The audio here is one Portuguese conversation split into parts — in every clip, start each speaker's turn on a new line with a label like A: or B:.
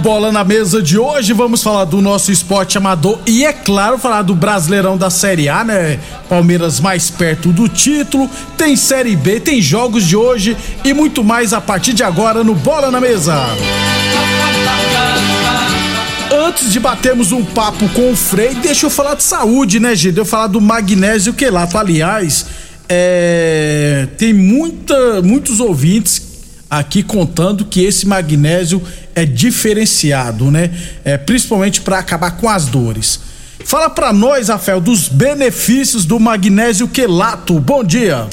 A: Bola na Mesa de hoje vamos falar do nosso esporte amador e, é claro, falar do Brasileirão da Série A, né? Palmeiras mais perto do título, tem Série B, tem jogos de hoje e muito mais a partir de agora no Bola na Mesa. Antes de batermos um papo com o Frei, deixa eu falar de saúde, né, gente? Eu falar do magnésio quelato. Aliás, é, tem muita, muitos ouvintes aqui contando que esse magnésio é diferenciado, né? É, principalmente para acabar com as dores. Fala para nós, Rafael, dos benefícios do magnésio quelato. Bom dia.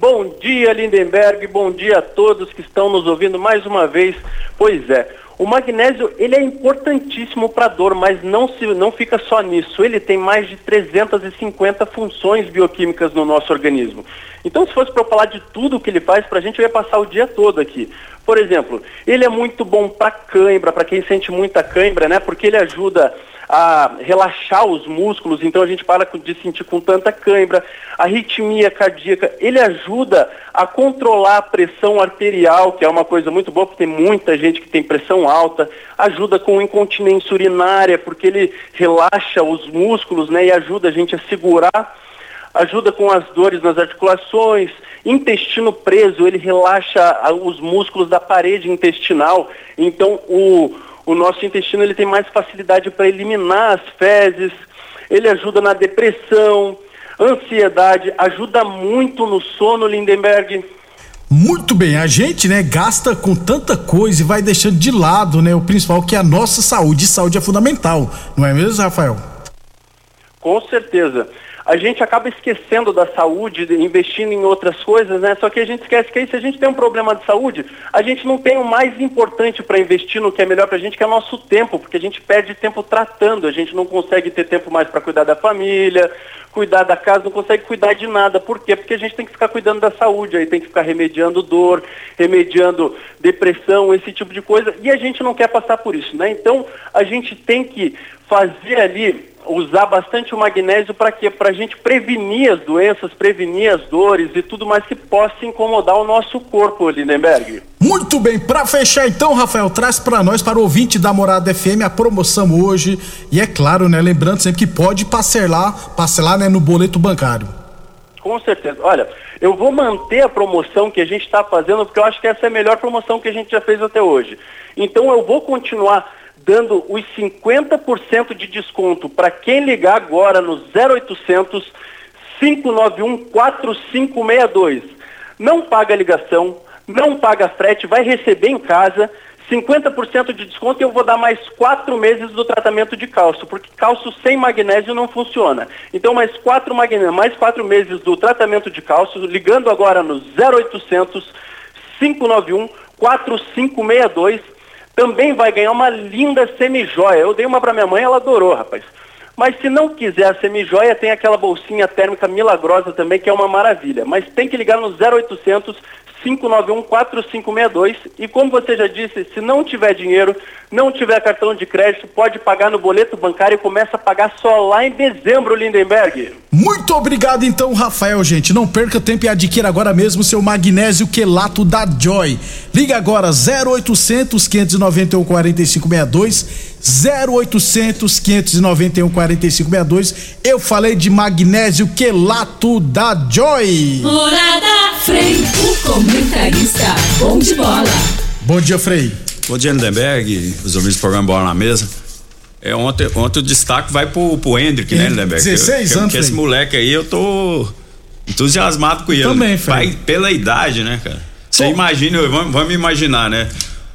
B: Bom dia, Lindenberg. Bom dia a todos que estão nos ouvindo mais uma vez. Pois é, o magnésio ele é importantíssimo para dor, mas não, se, não fica só nisso. Ele tem mais de 350 funções bioquímicas no nosso organismo. Então, se fosse para falar de tudo o que ele faz para a gente, eu ia passar o dia todo aqui. Por exemplo, ele é muito bom para cãibra, para quem sente muita cãibra, né? Porque ele ajuda a relaxar os músculos, então a gente para de sentir com tanta cãibra. A arritmia cardíaca, ele ajuda a controlar a pressão arterial, que é uma coisa muito boa, porque tem muita gente que tem pressão alta. Ajuda com incontinência urinária, porque ele relaxa os músculos, né? E ajuda a gente a segurar ajuda com as dores nas articulações, intestino preso, ele relaxa os músculos da parede intestinal, então o, o nosso intestino ele tem mais facilidade para eliminar as fezes, ele ajuda na depressão, ansiedade, ajuda muito no sono, Lindenberg.
A: Muito bem, a gente, né, gasta com tanta coisa e vai deixando de lado, né, o principal que é a nossa saúde. E saúde é fundamental, não é mesmo, Rafael?
B: Com certeza a gente acaba esquecendo da saúde, investindo em outras coisas, né? Só que a gente esquece que aí, se a gente tem um problema de saúde, a gente não tem o mais importante para investir no que é melhor para a gente, que é o nosso tempo, porque a gente perde tempo tratando, a gente não consegue ter tempo mais para cuidar da família, cuidar da casa, não consegue cuidar de nada. Por quê? Porque a gente tem que ficar cuidando da saúde, aí tem que ficar remediando dor, remediando depressão, esse tipo de coisa, e a gente não quer passar por isso, né? Então, a gente tem que fazer ali usar bastante o magnésio para quê? Para a gente prevenir as doenças, prevenir as dores e tudo mais que possa incomodar o nosso corpo, Lindenberg.
A: Muito bem, para fechar então, Rafael, traz para nós, para o ouvinte da Morada FM, a promoção hoje. E é claro, né, lembrando sempre que pode parcelar, parcelar né, no boleto bancário.
B: Com certeza. Olha, eu vou manter a promoção que a gente está fazendo, porque eu acho que essa é a melhor promoção que a gente já fez até hoje. Então eu vou continuar dando os 50% de desconto para quem ligar agora no 0800 591 4562. Não paga ligação, não paga frete, vai receber em casa 50% de desconto e eu vou dar mais quatro meses do tratamento de cálcio, porque cálcio sem magnésio não funciona. Então, mais quatro, mais quatro meses do tratamento de cálcio, ligando agora no 0800 591 4562 também vai ganhar uma linda semijoia. Eu dei uma para minha mãe, ela adorou, rapaz. Mas se não quiser a semijoia, tem aquela bolsinha térmica milagrosa também, que é uma maravilha. Mas tem que ligar no 0800 591-4562. E como você já disse, se não tiver dinheiro, não tiver cartão de crédito, pode pagar no boleto bancário e começa a pagar só lá em dezembro, Lindenberg.
A: Muito obrigado então, Rafael, gente. Não perca tempo e adquira agora mesmo seu magnésio quelato da Joy. Liga agora 0800 591 4562 0800 591 4562. Eu falei de magnésio quelato da Joy.
C: Morada Frei, o comentarista bom de bola.
A: Bom dia, Frei.
D: Bom dia, Lindenberg, os ouvintes do programa Bola na Mesa. É, ontem, ontem o destaque vai pro, pro Hendrick, né, Lindenberg?
A: 16
D: que,
A: anos,
D: Porque esse moleque aí eu tô entusiasmado com ele.
A: Também, Frei.
D: Pela idade, né, cara? Você imagina, vamos, vamos imaginar, né?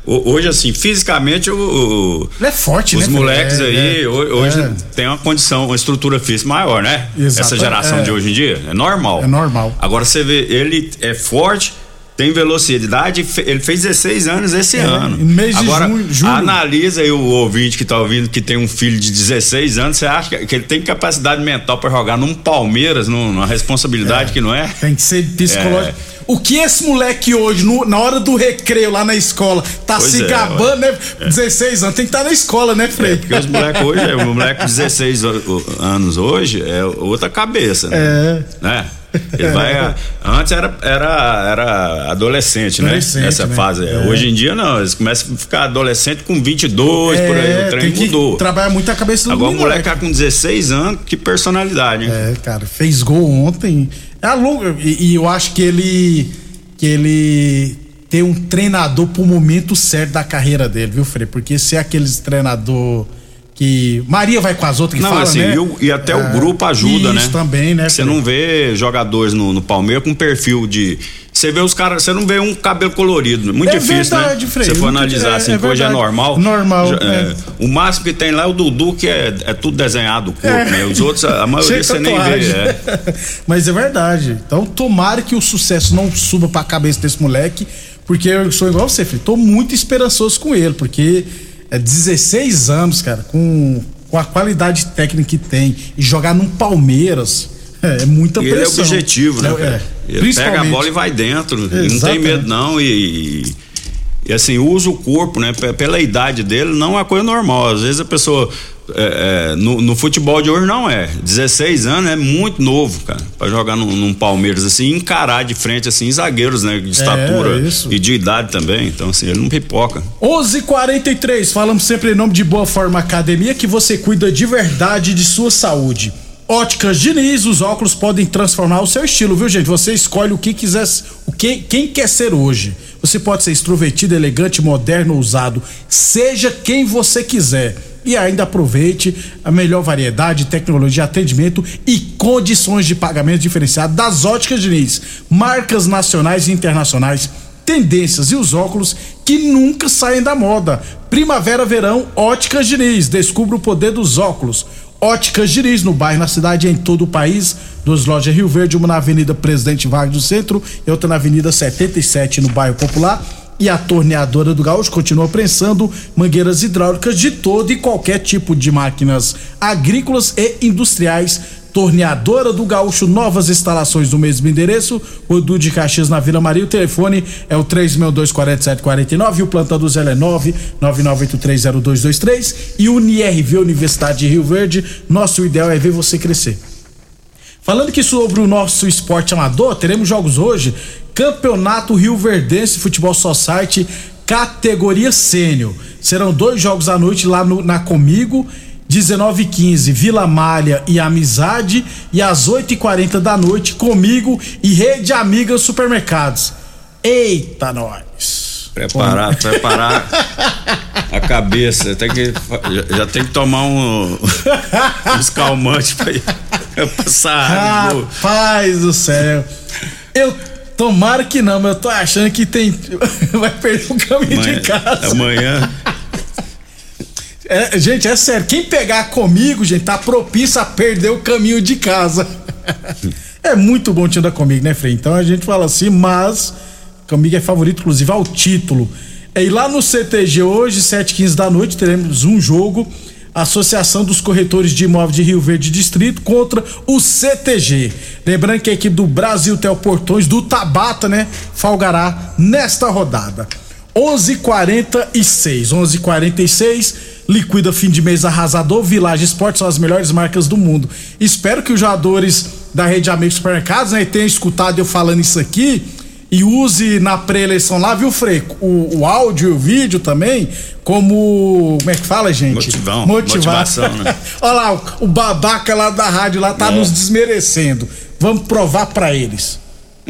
D: Hoje, assim, fisicamente, o,
A: Ele é forte,
D: os
A: né?
D: moleques
A: é,
D: aí,
A: é,
D: hoje
A: é.
D: tem uma condição, uma estrutura física maior, né?
A: Exato,
D: Essa geração
A: é.
D: de hoje em dia. É normal.
A: É normal.
D: Agora você vê, ele é forte, tem velocidade, ele fez 16 anos esse ano.
A: em mês de
D: Agora,
A: junho- julho.
D: analisa aí o ouvinte que tá ouvindo que tem um filho de 16 anos, você acha que, ele tem capacidade mental para jogar num Palmeiras, num- numa responsabilidade que não é?
A: Tem que ser psicológico. O que esse moleque hoje, no- na hora do recreio lá na escola, tá
D: Pois
A: se
D: é,
A: gabando, né? 16 anos, tem que estar na escola, né, Frei?
D: É, porque os moleques hoje, é, o moleque de 16 o- o- anos hoje é outra cabeça, né?
A: É.
D: Né? Ele vai, a- antes era, era, era adolescente, né?
A: Adolescente,
D: Essa
A: né?
D: fase.
A: É.
D: Hoje em dia não, eles começam a ficar adolescente com 22, por aí, o trem
A: É,
D: mudou.
A: trabalhar muito a cabeça do
D: Agora o
A: moleque.
D: moleque tá com 16 anos, que personalidade, hein?
A: É, cara, fez gol ontem. É longa, e, e eu acho que ele que ele tem um treinador pro momento certo da carreira dele, viu, Frei? Porque se é aqueles treinador que Maria vai com as outras que
D: Não,
A: fala,
D: assim,
A: né?
D: e, o- e até
A: É,
D: o grupo ajuda, né?
A: Isso também, né?
D: Você não vê jogadores no, no Palmeiras com perfil de. Você vê os caras, você não vê um cabelo colorido. Muito
A: É
D: difícil,
A: verdade,
D: né? Se for analisar
A: é-
D: assim,
A: é
D: que hoje é normal.
A: Normal,
D: Já-
A: é.
D: O máximo que tem lá é o Dudu, que é, é tudo desenhado, o corpo,
A: É.
D: né? Os outros, a, maioria você nem vê. É.
A: Mas é verdade. Então, tomara que o sucesso não suba pra cabeça desse moleque, porque eu sou igual você, filho. Tô muito esperançoso com ele, porque é 16 anos, cara, com, com a qualidade técnica que tem e jogar num Palmeiras. É, é muita
D: E ele é
A: pressão.
D: objetivo, né?
A: É, é.
D: Ele pega a bola e vai dentro. e Não tem medo, não. E, e, assim, usa o corpo, né? Pela idade dele, não é uma coisa normal. Às vezes a pessoa. É, é, no, no futebol de hoje não é. 16 anos é muito novo, cara. Pra jogar num, num Palmeiras assim, encarar de frente, assim, zagueiros, né? De estatura
A: É,
D: e de idade também. Então, assim, ele não pipoca.
A: 11:43 falamos sempre em nome de Boa Forma Academia que você cuida de verdade de sua saúde. Óticas Diniz, os óculos podem transformar o seu estilo, viu gente? Você escolhe o que quiser, o que quem quer ser hoje. Você pode ser extrovertido, elegante, moderno, ousado, seja quem você quiser. E ainda aproveite a melhor variedade, tecnologia, atendimento e condições de pagamento diferenciado das Óticas Diniz. Marcas nacionais e internacionais tendências e os óculos que nunca saem da moda. Primavera, verão, Óticas Diniz. Descubra o poder dos óculos. Óticas Diniz, no bairro, na cidade e em todo o país. Duas lojas Rio Verde, uma na Avenida Presidente Vargas do Centro e outra na Avenida 77, no bairro Popular. E a torneadora do Gaúcho continua prensando mangueiras hidráulicas de todo e qualquer tipo de máquinas agrícolas e industriais Torneadora do Gaúcho, novas instalações no mesmo endereço, o Edu de Caxias na Vila Maria. O telefone é o 3624749 e o plantão do Zé é 999830223 e UniRV Universidade de Rio Verde. Nosso ideal é ver você crescer. Falando aqui sobre o nosso esporte amador, teremos jogos hoje. Campeonato Rio Verdense Futebol Society, categoria sênior. Serão dois jogos à noite lá no- na Comigo. 19 h 15 Vila Malha e Amizade. E às 8 h 40 da noite, Comigo e Rede Amiga Supermercados. Eita, nós!
D: Preparar, preparar a cabeça. Tem que, já, já tem que tomar um, uns calmantes pra pra passar.
A: Rapaz do céu. Eu tomara que não, mas eu tô achando que tem. Vai perder o caminho de casa.
D: Amanhã.
A: É, gente, é sério. Quem pegar comigo, gente, tá propício a perder o caminho de casa. é muito bom time da Comigo, né, Frei? Então a gente fala assim, mas Comigo é favorito, inclusive, ao título. É, E lá no CTG hoje, 7h15 da noite, teremos um jogo. Associação dos Corretores de Imóveis de Rio Verde Distrito, contra o CTG. Lembrando que a equipe do Brasil Portões do Tabata, né, falgará nesta rodada. 11:46, 11:46 liquida fim de mês arrasador. Village Esportes são as melhores marcas do mundo. Espero que os jogadores da rede Amigos Supermercados né, tenham escutado eu falando isso aqui e use na pré-eleição lá, viu, Frei? O, o áudio e o vídeo também, como. Como é que fala, gente?
D: Motivão, motivação, né?
A: Olha lá, o, babaca lá da rádio lá tá é. nos desmerecendo. Vamos provar para eles.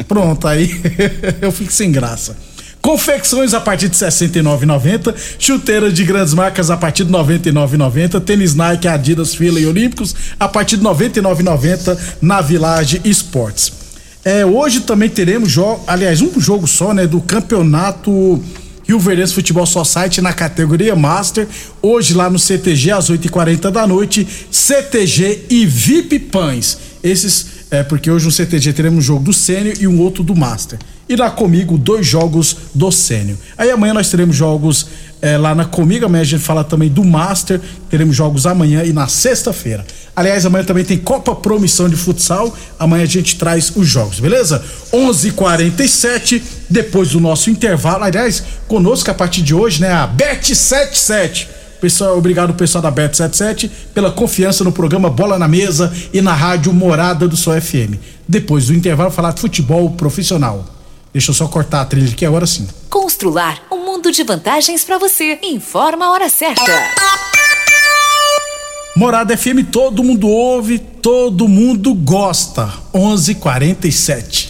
A: Pronto, aí eu fico sem graça. Confecções a partir de R$ 69,90. Chuteiras de grandes marcas a partir de R$ 99,90. Tênis Nike, Adidas, Fila e Olímpicos a partir de R$ 99,90 na Village Esportes. É, hoje também teremos jogo, aliás, um jogo só, né, do campeonato Rio Verdense Futebol Society na categoria Master. Hoje lá no CTG às 8h40 da noite, CTG e VIP Pães. Esses é porque hoje no CTG teremos um jogo do Sênior e um outro do Master. Lá comigo, dois jogos do Sênior. Aí amanhã nós teremos jogos é, lá na Comigo, amanhã a gente fala também do Master, teremos jogos amanhã e na sexta-feira. Aliás, amanhã também tem Copa Promissão de Futsal, amanhã a gente traz os jogos, beleza? 11:47 depois do nosso intervalo, aliás, conosco a partir de hoje, né, a Bet77 Pessoal, obrigado pessoal da Bet77 pela confiança no programa Bola na Mesa e na rádio Morada do Sol FM. Depois do intervalo, falar de futebol profissional. Deixa eu só cortar a trilha aqui agora sim.
E: Constrular um mundo de vantagens para você. Informa a hora certa.
A: Morada FM, todo mundo ouve, todo mundo gosta. 11:47.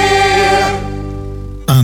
F: A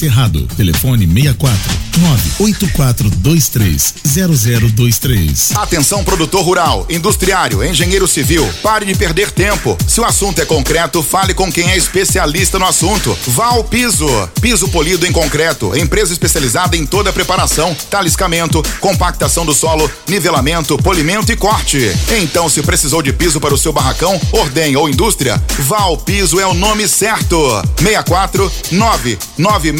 F: Cerrado. Telefone 64 98423 0023.
G: Atenção produtor rural, industriário, engenheiro civil, pare de perder tempo. Se o assunto é concreto, fale com quem é especialista no assunto. Vá ao Piso. Piso polido em concreto, empresa especializada em toda a preparação, taliscamento, compactação do solo, nivelamento, polimento e corte. Então, se precisou de piso para o seu barracão, ordem ou indústria, vá ao Piso é o nome certo. 64 9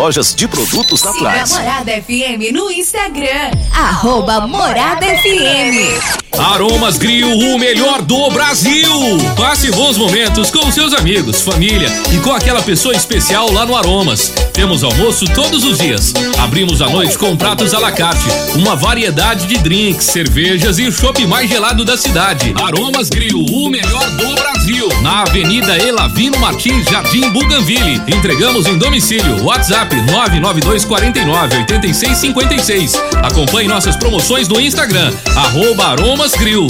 H: lojas de produtos naturais.
E: Siga Morada FM
C: no Instagram, arroba Morada FM.
I: Aromas Grill, o melhor do Brasil. Passe bons momentos com seus amigos, família e com aquela pessoa especial lá no Aromas. Temos almoço todos os dias. Abrimos à noite com pratos à la carte, uma variedade de drinks, cervejas e o chopp mais gelado da cidade. Aromas Grill, o melhor do Brasil. Na Avenida Elavino Martins, Jardim Buganville. Entregamos em domicílio. WhatsApp 992 49 86 56. Acompanhe nossas promoções no Instagram, arroba Aromas Grill.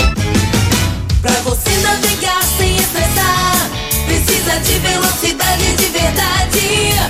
J: Pra você navegar sem estressar, precisa de velocidade de verdade.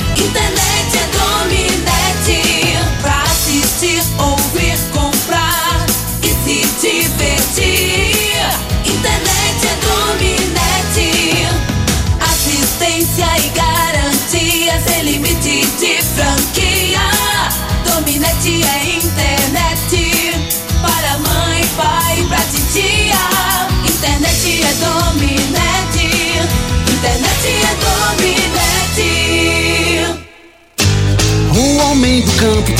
K: Campo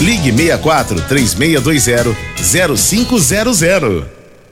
L: Ligue 64 3620 0500.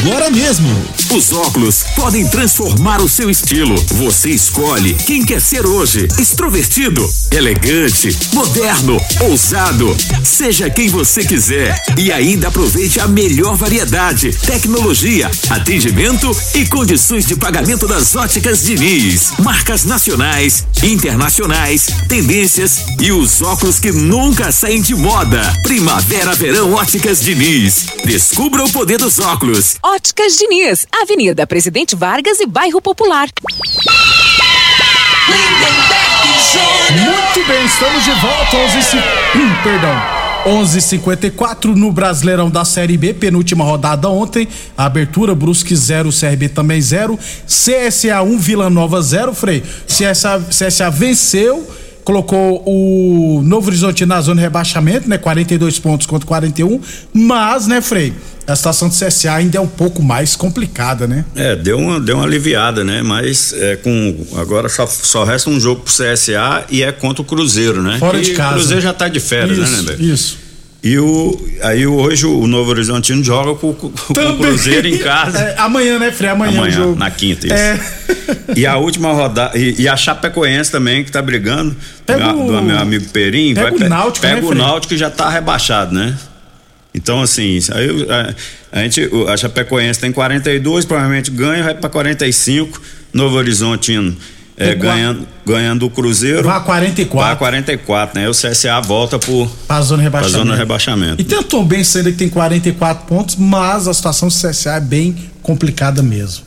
M: agora mesmo.
N: Os óculos podem transformar o seu estilo. Você escolhe quem quer ser hoje: extrovertido, elegante, moderno, ousado. Seja quem você quiser e ainda aproveite a melhor variedade, tecnologia, atendimento e condições de pagamento das óticas Diniz. Marcas nacionais, internacionais, tendências e os óculos que nunca saem de moda. Primavera, verão, óticas Diniz. Descubra o poder dos óculos.
E: Óticas Diniz, Avenida Presidente Vargas e Bairro Popular.
A: Muito bem, estamos de volta, 11 c... hum, perdão. 11:54 no Brasileirão da Série B, penúltima rodada ontem. Abertura Brusque 0, CRB também 0. CSA 1, Vila Nova 0, Frei. CSA, CSA venceu, colocou o Novo Horizonte na zona de rebaixamento, né? 42 pontos contra 41. Mas, né, Frei? A situação do CSA ainda é um pouco mais complicada, né?
D: É, deu uma, deu uma aliviada, né? Mas é com agora só, só resta um jogo pro CSA e é contra o Cruzeiro, né?
A: Fora de
D: E
A: casa.
D: O Cruzeiro já tá de férias,
A: Isso,
D: né, Neber?
A: Isso.
D: E o aí hoje o Novo Horizontino joga com, com, o. Cruzeiro em casa.
A: É, amanhã, né, Frei? Amanhã,
D: Amanhã,
A: o jogo.
D: na quinta, isso.
A: É.
D: E a última rodada. E, e a Chapecoense também, que tá brigando.
A: Pega
D: do,
A: o-
D: do meu amigo Perim.
A: pega o
D: pe-
A: Náutico,
D: Pega
A: né,
D: o? Náutico que já tá rebaixado, né? Então, assim, aí a, a gente, a Chapecoense tem 42, provavelmente ganha, vai pra 45. Novo Horizontino é, ganhando, ganhando o Cruzeiro.
A: Vai a 44.
D: Vai a 44, né? Aí o CSA volta pro,
A: Pra zona de
D: pra
A: rebaixamento.
D: zona rebaixamento.
A: E tem o Tom Benz ainda que tem 44 pontos, mas a situação do CSA é bem complicada mesmo.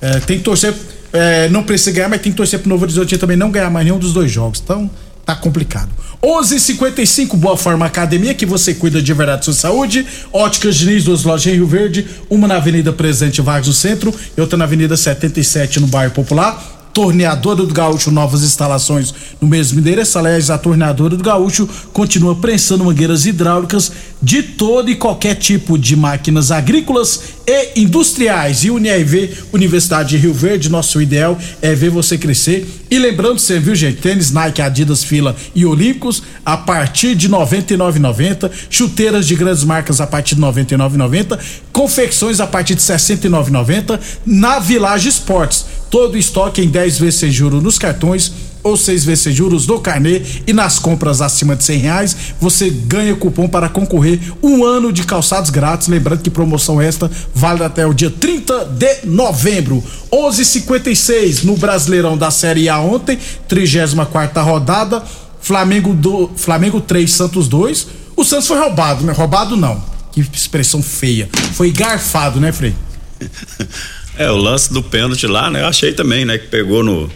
A: É, tem que torcer, é, não precisa ganhar, mas tem que torcer pro Novo Horizonte também não ganhar mais nenhum dos dois jogos. Então, tá complicado. 11:55 Boa Forma Academia, que você cuida de verdade da sua saúde. Óticas Diniz, duas lojas em Rio Verde, uma na Avenida Presidente Vargas no centro e outra na Avenida 77 no bairro Popular. Torneadora do Gaúcho, novas instalações no mesmo endereço. Aliás, a Torneadora do Gaúcho continua prensando mangueiras hidráulicas de todo e qualquer tipo de máquinas agrícolas e industriais. E UniRV, Universidade de Rio Verde, nosso ideal é ver você crescer. E lembrando você, viu, gente? Tênis Nike, Adidas, Fila e Olímpicos a partir de R$ 99,90. Chuteiras de grandes marcas a partir de R$ 99,90. Confecções a partir de R$ 69,90. Na Village Esportes. Todo estoque em 10 vezes sem juros nos cartões ou seis vezes sem juros do carnê e nas compras acima de cem reais você ganha cupom para concorrer um ano de calçados grátis. Lembrando que promoção esta vale até o dia 30 de novembro. 11:56 no Brasileirão da Série A ontem, 34 quarta rodada. Flamengo do Flamengo 3, Santos 2. O Santos foi roubado, né? Roubado não. Que expressão feia. Foi garfado, né, Frei?
D: É, o lance do pênalti lá, né? Eu achei também, né? Que pegou no,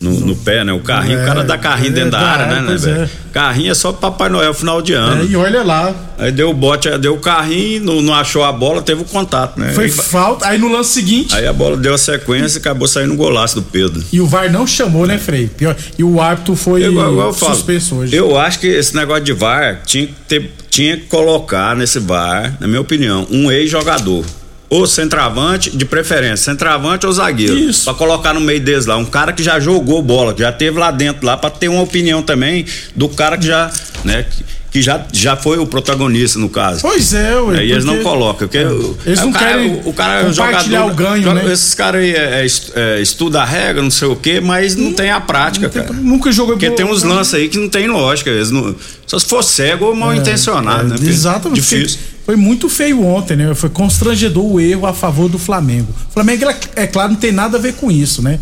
D: no, no pé, né? O carrinho,
A: É,
D: o cara dá carrinho
A: é,
D: dentro da
A: dá,
D: área, né, né,
A: pois
D: velho?
A: é.
D: Carrinho é só Papai Noel final de ano.
A: É, e olha lá.
D: Aí deu o bote, deu o carrinho, não, não achou a bola, teve o contato, né?
A: Foi
D: aí,
A: falta. Aí no lance seguinte.
D: aí a bola deu a sequência e acabou saindo um golaço do Pedro.
A: E o VAR não chamou, né, Frei? Pior. E o árbitro foi
D: igual eu falo,
A: suspenso hoje.
D: Eu acho que esse negócio de VAR tinha que, ter, tinha que colocar nesse VAR, na minha opinião, um ex-jogador. Ou centroavante, de preferência, centroavante ou zagueiro. Isso. Pra colocar no meio deles lá. Um cara que já jogou bola, que já teve lá dentro lá, pra ter uma opinião também do cara que já, né, que, que já, já foi o protagonista no caso.
A: Pois é, ué,
D: Aí eles não colocam. Porque o-
A: Eles não
D: o cara,
A: querem
D: o, o cara é
A: compartilhar
D: jogador,
A: o ganho,
D: joga-
A: né?
D: Esses caras aí é, é é, estuda a regra, não sei o quê, mas não, tem a prática, cara.
A: Nunca jogou
D: Porque tem uns
A: né?
D: lances aí que não tem lógica. Eles não, só se for cego ou mal intencionado, né?
A: Exatamente.
D: Difícil.
A: Foi muito feio ontem, né? Foi constrangedor o erro a favor do Flamengo. O Flamengo, é claro, não tem nada a ver com isso, né?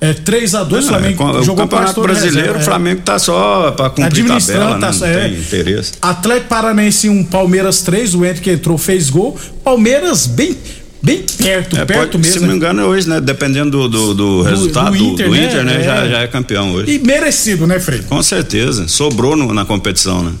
A: É 3 a 2 o
D: Não, é,
A: Flamengo
D: com- o
A: jogou
D: Campeonato Brasileiro, o
A: é.
D: Flamengo tá só pra cumprir
A: Administrando,
D: tabela, né?
A: tá
D: Não
A: é.
D: tem interesse.
A: Atlético Paranaense 1, Palmeiras 3, o Hendrick entrou, fez gol. Palmeiras bem, bem perto,
D: É,
A: perto
D: pode- Se
A: mesmo.
D: não me
A: né?
D: engano, hoje, né? Dependendo do, do, do resultado do
A: do
D: Inter,
A: Inter,
D: do Inter
A: né?
D: né?
A: É.
D: Já, já é campeão hoje.
A: E merecido, né, Frei?
D: Com certeza. Sobrou no- na competição, né?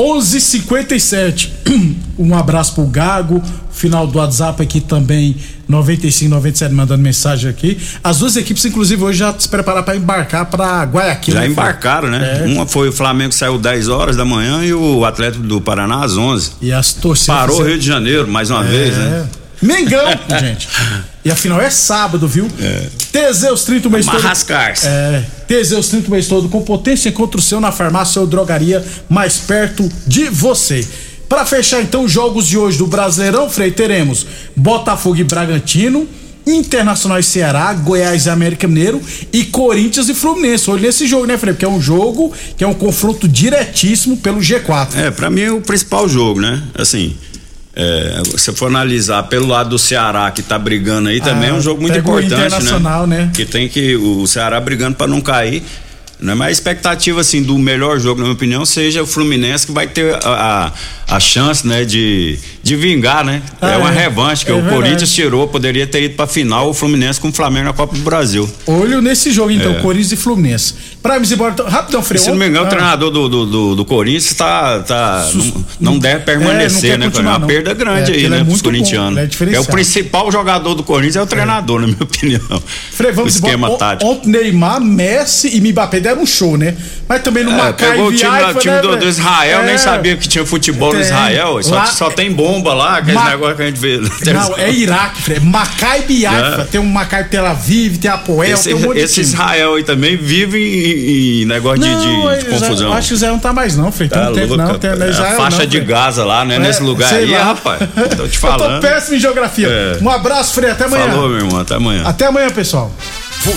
A: 11:57. Um abraço pro Gago, final do WhatsApp aqui também 95 97 mandando mensagem aqui. As duas equipes inclusive hoje já se prepararam para embarcar para Guayaquil.
D: Já
A: né,
D: embarcaram, né?
A: É.
D: Uma foi o Flamengo saiu 10 horas da manhã e o Atlético do Paraná às 11.
A: E as torcidas
D: Parou o Rio de Janeiro mais uma
A: É.
D: vez, né?
A: Mengão, gente. E afinal é sábado, viu? Teseus 30 o mês todo.
D: Marrascar-se.
A: É. Teseus 30 o mês todo com potência encontra o seu na farmácia ou drogaria mais perto de você. Pra fechar então os jogos de hoje do Brasileirão, Frei, teremos Botafogo e Bragantino, Internacional e Ceará, Goiás e América Mineiro e Corinthians e Fluminense. Olha nesse jogo, né, Frei? Porque é um jogo que é um confronto diretíssimo pelo G4.
D: É, pra mim é o principal jogo, né? Assim, é, se for analisar pelo lado do Ceará que tá brigando aí, também
A: Ah,
D: é um jogo muito importante,
A: Internacional, né?
D: Que tem que o Ceará brigando pra não cair. Né? Mas a expectativa assim do melhor jogo, na minha opinião, seja o Fluminense que vai ter a, a, a chance, né, de, de vingar, né?
A: Ah,
D: é uma
A: é.
D: revanche que
A: É
D: o
A: verdade.
D: Corinthians tirou, poderia ter ido pra final o Fluminense com o Flamengo na Copa do Brasil.
A: Olho nesse jogo, então,
D: É.
A: Corinthians e Fluminense. Pra irmos embora, rapidão, Frei.
D: Se não me engano, o
A: Ah.
D: treinador do, do, do, do Corinthians tá, tá, não, não deve
A: É, não
D: permanecer, né? É uma
A: não.
D: perda grande
A: É,
D: aí,
A: ele
D: né,
A: é
D: pros
A: bom,
D: corintianos.
A: é
D: é, o principal jogador do Corinthians é o treinador, na minha opinião.
A: Frei, vamos
D: o esquema
A: embora. O-
D: tático.
A: Ontem Neymar, Messi e Mbappé deram um show, né? Mas também no
D: É,
A: Macai
D: pegou o time, o time
A: né,
D: do, do Israel,
A: É.
D: nem sabia que tinha futebol
A: Tem.
D: Israel. Só,
A: Lá-
D: só tem bomba lá, aquele
A: Ma-
D: negócio que a gente vê.
A: Não, é Iraque, Frei. Macai Haifa.
D: É.
A: Tem um Macai Tel Aviv, tem a Poel,
D: Esse,
A: tem um monte de
D: esse
A: time.
D: Israel aí também vive em, em negócio de- de,
A: Não,
D: de
A: eu
D: confusão.
A: acho que o Zé não tá mais não, Frei. Tem
D: Tá
A: um
D: louco,
A: não. Tem, não é
D: é
A: Israel,
D: a faixa
A: não,
D: de. Gaza lá, né?
A: É,
D: nesse lugar aí,
A: lá.
D: rapaz. Tô te
A: Eu
D: falando.
A: tô péssimo em geografia.
D: É.
A: Um abraço, Frei. Até amanhã.
D: Falou, meu irmão. Até amanhã.
A: Até amanhã, pessoal.
G: Você